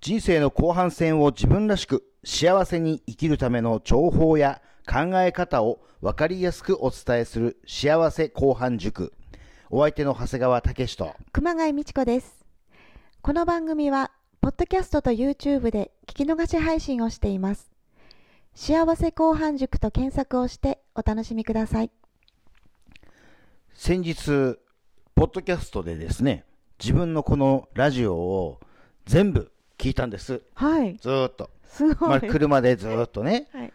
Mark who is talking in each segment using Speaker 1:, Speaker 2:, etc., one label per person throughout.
Speaker 1: 人生の後半戦を自分らしく幸せに生きるための情報や考え方を分かりやすくお伝えする幸せ後半塾。お相手の長谷川武と
Speaker 2: 熊谷美智子です。この番組は、ポッドキャストと YouTube で聞き逃し配信をしています。幸せ後半塾と検索をしてお楽しみください。
Speaker 1: 先日、ポッドキャストでですね、自分のこのラジオを全部聞いたんです。
Speaker 2: はい。
Speaker 1: ずーっと。
Speaker 2: すごい。
Speaker 1: まあ、車でずーっとね。
Speaker 2: はい。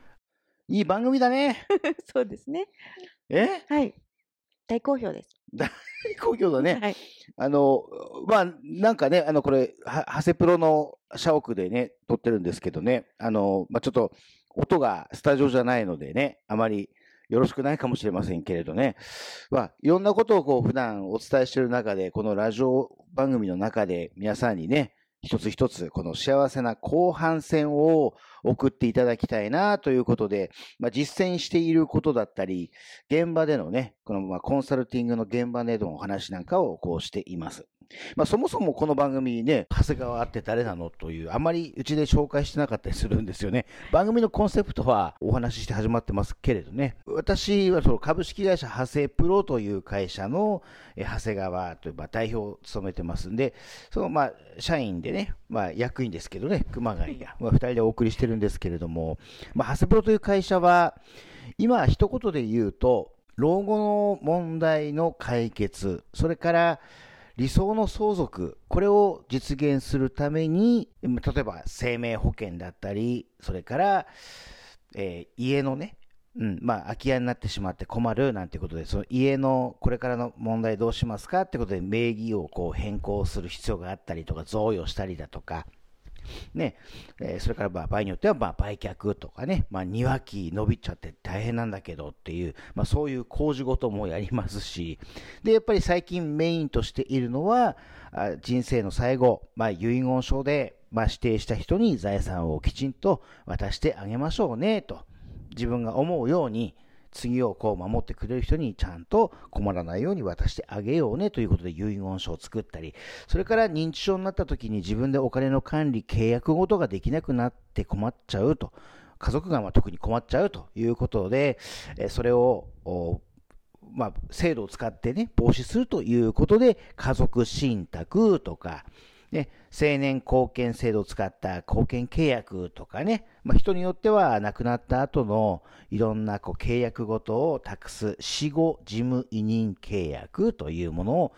Speaker 1: いい番組だね。
Speaker 2: そうですね。
Speaker 1: え？
Speaker 2: はい。大好評です。
Speaker 1: 大好評だね。
Speaker 2: はい。
Speaker 1: あの、まあ、なんかね、あの、これ、は、ハセプロの社屋でね、撮ってるんですけどね、あの、まあ、ちょっと、音がスタジオじゃないのでね、あまりよろしくないかもしれませんけれどね、まあ、いろんなことをこう、普段お伝えしている中で、このラジオ番組の中で、皆さんにね、一つ一つ、この幸せな後半戦を送っていただきたいなということで、まあ、実践していることだったり、現場でのね、このまあコンサルティングの現場でのお話なんかをこうしています。まあ、そもそもこの番組ね、長谷川って誰なのという、あまりうちで紹介してなかったりするんですよね。番組のコンセプトはお話しして始まってますけれどね。私はその株式会社長谷プロという会社の長谷川というまあ代表を務めてますんで、そのまあ社員でね、まあ役員ですけどね、熊谷が、まあ、二人でお送りしてるんですけれども、まあ長谷プロという会社は、今一言で言うと、老後の問題の解決、それから理想の相続、これを実現するために、例えば生命保険だったり、それから、えー家のね、うん、まあ、空き家になってしまって困るなんてことで、その家のこれからの問題どうしますかってことで名義をこう変更する必要があったりとか、贈与したりだとか、ね、えーそれからまあ場合によってはまあ売却とかね、まあ、庭木伸びちゃって大変なんだけどっていう、まあ、そういう工事事もやりますし、で、やっぱり最近メインとしているのは、あ人生の最後、まあ、遺言書で、まあ、指定した人に財産をきちんと渡してあげましょうね、と。自分が思うように、次をこう守ってくれる人にちゃんと困らないように渡してあげようねということで遺言書を作ったり、それから認知症になった時に自分でお金の管理、契約ごとができなくなって困っちゃうと。家族がま特に困っちゃうということで、それを、まあ、制度を使ってね、防止するということで、家族信託とか、ね、青年貢献制度を使った貢献契約とかね、まあ、人によっては亡くなった後のいろんなこう契約ごとを託す死後事務委任契約というものを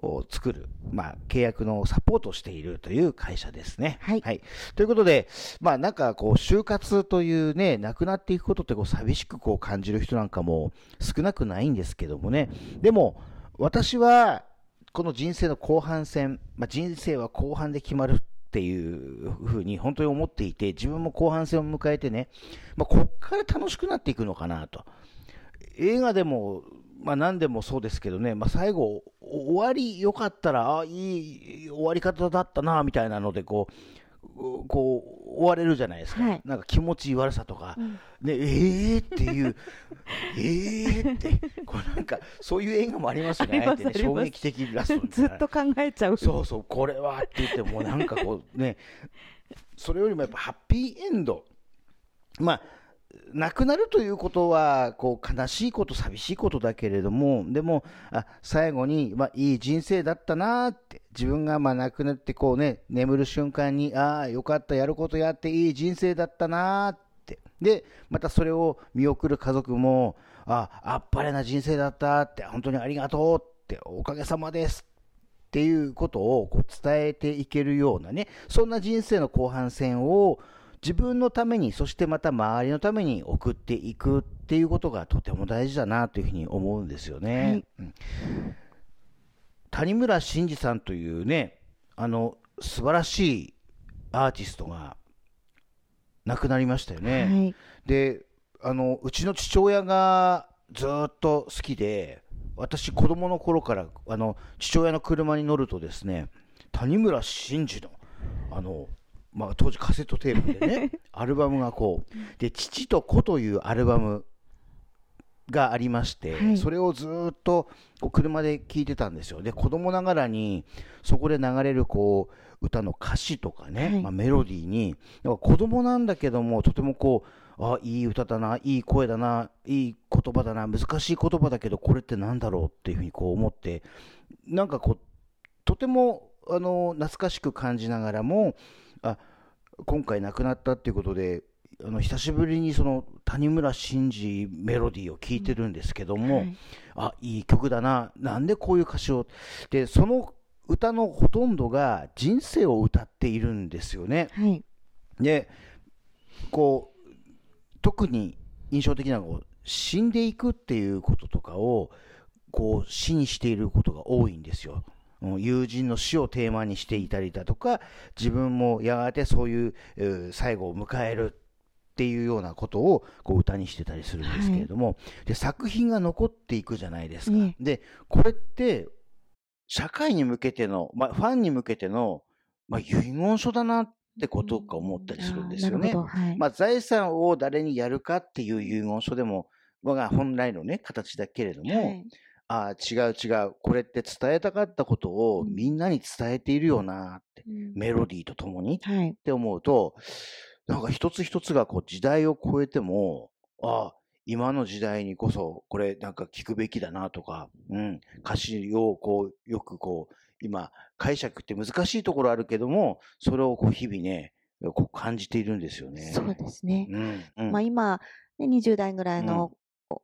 Speaker 1: を作る、まあ、契約のサポートをしているという会社ですね。
Speaker 2: はい
Speaker 1: ということで、まあなんかこう、就活というね、亡くなっていくことってこう寂しくこう感じる人なんかも少なくないんですけどもね。でも、私は、この人生の後半戦、まあ、人生は後半で決まるっていうふうに本当に思っていて、自分も後半戦を迎えてね、まあ、こっから楽しくなっていくのかなと。映画でも、まあ何でもそうですけどね、まあ最後、終わり良かったら、あいい終わり方だったな、みたいなので、こう、こう、終われるじゃないですか。
Speaker 2: はい。
Speaker 1: なんか気持ち悪さとか、
Speaker 2: うん。
Speaker 1: ね、えーっていう、えーって、こうなんか、そういう映画もありますよね、
Speaker 2: あ
Speaker 1: ね、衝撃的ラスト
Speaker 2: ずっと考えちゃう。
Speaker 1: そうそう、これはって言っても、なんかこうね、それよりもやっぱハッピーエンド。まあ、亡くなるということは、こう、悲しいこと、寂しいことだけれども、でも、あ最後に、まあ、いい人生だったなって、自分がまあ亡くなってこうね、眠る瞬間に、ああ、よかった、やることやっていい人生だったなって。で、またそれを見送る家族も、ああ、っぱれな人生だったって、本当にありがとうって、おかげさまですっていうことをこう伝えていけるようなね、そんな人生の後半戦を自分のために、そしてまた周りのために送っていくっていうことがとても大事だなというふうに思うんですよね。
Speaker 2: はい
Speaker 1: うん谷村新司さんというね、あの、素晴らしいアーティストが亡くなりましたよね。
Speaker 2: はい。
Speaker 1: であのうちの父親がずーっと好きで私子供の頃からあの父親の車に乗るとですね谷村新司のあの、まあ、当時カセットテープでね アルバムがこうで「父と子」というアルバムがありまして、
Speaker 2: はい。
Speaker 1: それをずーっと車で聴いてたんですよ。で子供ながらにそこで流れるこ歌の歌詞とかね、
Speaker 2: はい。
Speaker 1: まあ、メロディーに、なんか子供なんだけども、とてもこう、あ、いい歌だな、いい声だな、いい言葉だな、難しい言葉だけど、これってなんだろうっていうふうにこう思って、なんかこう、とても、あの、懐かしく感じながらも、あ、今回亡くなったっていうことで、あの久しぶりにその谷村新司メロディーを聴いてるんですけども、
Speaker 2: はい
Speaker 1: あいい曲だな、なんでこういう歌詞を、でその歌のほとんどが人生を歌っているんですよね。
Speaker 2: はい。
Speaker 1: で、こう、特に印象的なのは、死んでいくっていうこととかを、こう、死にしていることが多いんですよ。うん友人の死をテーマにしていたりだとか、自分もやがてそういう、えー最後を迎えるっていうようなことをこう歌にしてたりするんですけれども、で作品が残っていくじゃないですか。
Speaker 2: え
Speaker 1: で、これって、社会に向けての、まあ、ファンに向けての、まあ、遺言書だなってことか思ったりするんですよね。
Speaker 2: はい。
Speaker 1: まあ、財産を誰にやるかっていう遺言書でも、まあ、本来のね、形だけれども、
Speaker 2: はい
Speaker 1: ああ、違う違う、これって伝えたかったことを
Speaker 2: うん
Speaker 1: みんなに伝えているよなって、
Speaker 2: うん
Speaker 1: メロディーとともにっ
Speaker 2: はい。
Speaker 1: て思うと、なんか一つ一つがこう時代を超えても、ああ、今の時代にこそ、これなんか聞くべきだなとか、うん、歌詞をこう、よくこう、今、解釈って難しいところあるけども、それをこう日々ね、こう感じているんですよね。
Speaker 2: そうですね。
Speaker 1: うん、うん。
Speaker 2: まあ今、ね、20代ぐらいの、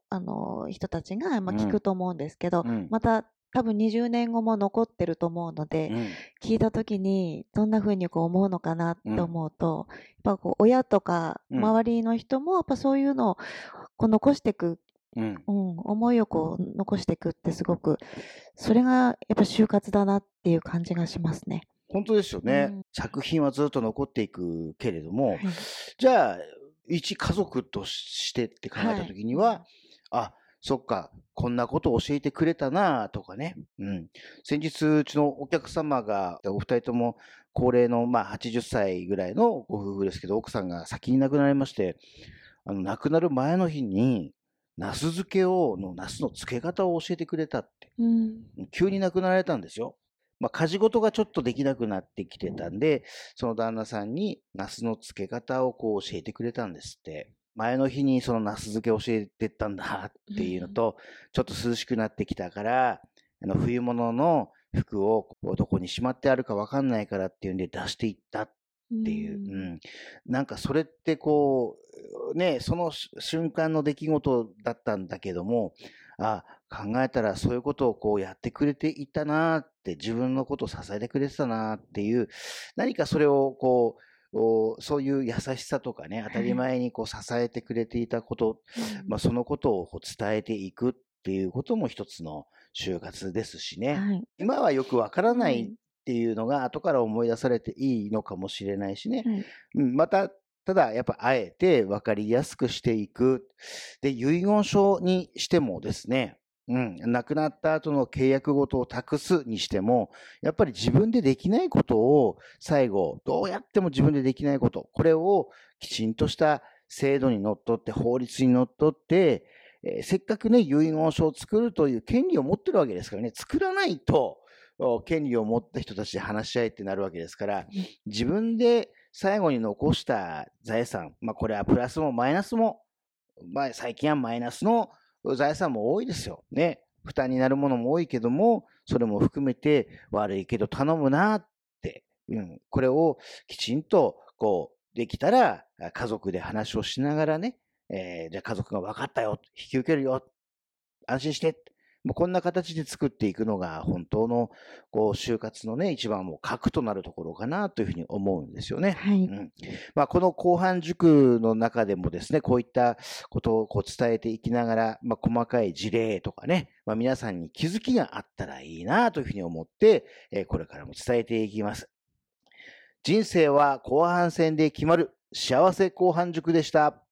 Speaker 2: あの人たちが、まあ、
Speaker 1: うん。
Speaker 2: 聞くと思うんですけど、
Speaker 1: うん。
Speaker 2: また多分20年後も残ってると思うので、
Speaker 1: うん。
Speaker 2: 聞いた時にどんな風にこう思うのかなって思うと、やっぱこう親とか
Speaker 1: うん。
Speaker 2: 周りの人もやっぱそういうのをこう残していく、
Speaker 1: うん。
Speaker 2: うん、思いをこう残していくってすごくそれがやっぱ就活だなっていう感じがしますね。
Speaker 1: 本当ですよね、
Speaker 2: うん。
Speaker 1: 作品はずっと残っていくけれども、
Speaker 2: はい。
Speaker 1: じゃあ、一家族としてって考えたときには、あ、そっか、こんなことを教えてくれたなとかね。うん。先日、うちのお客様が、お二人とも高齢の、まあ、80歳ぐらいのご夫婦ですけど、奥さんが先に亡くなりまして、あの、亡くなる前の日に、ナス漬けを、の、ナスの漬け方を教えてくれたって。
Speaker 2: うん
Speaker 1: 急に亡くなられたんですよ。まあ、家事事がちょっとできなくなってきてたんで、その旦那さんにナスの漬け方をこう教えてくれたんですって。前の日にそのナス漬け教えてったんだっていうのと、ちょっと涼しくなってきたから、あの冬物の服をどこにしまってあるかわかんないからっていうんで出していったっていう、うん、なんかそれってこう、ね、そのし瞬間の出来事だったんだけども、あ考えたらそういうことをこうやってくれていたなって、自分のことを支えてくれてたなっていう、何かそれをこう、おそういう優しさとかね、当たり前にこう支えてくれていたこと、
Speaker 2: うん
Speaker 1: まあ、そのことをこう伝えていくっていうことも一つの就活ですしね。
Speaker 2: はい
Speaker 1: 今はよくわからな
Speaker 2: はい
Speaker 1: いっていうのが後から思い出されていいのかもしれないしね。また、ただやっぱあえて分かりやすくしていく。で、遺言書にしてもですね、うん、亡くなった後の契約事を託すにしても、やっぱり自分でできないことを最後、どうやっても自分でできないこと、これをきちんとした制度にのっとって、法律にのっとって、えーせっかくね、遺言書を作るという権利を持ってるわけですからね、作らないと、権利を持った人たちで話し合いってなるわけですから、自分で最後に残した財産、まあこれはプラスもマイナスも、まあ最近はマイナスの財産も多いですよ。ね。負担になるものも多いけども、それも含めて悪いけど頼むなって、うん、これをきちんとこうできたら家族で話をしながらね、えーじゃあ家族が分かったよ、引き受けるよ、安心して、こんな形で作っていくのが本当のこう就活のね、一番もう核となるところかなというふうに思うんですよね。
Speaker 2: はい
Speaker 1: うんまあ、この後半塾の中でもですね、こういったことをこう伝えていきながら、まあ、細かい事例とかね、まあ、皆さんに気づきがあったらいいなというふうに思って、えーこれからも伝えていきます。人生は後半戦で決まる幸せ後半塾でした。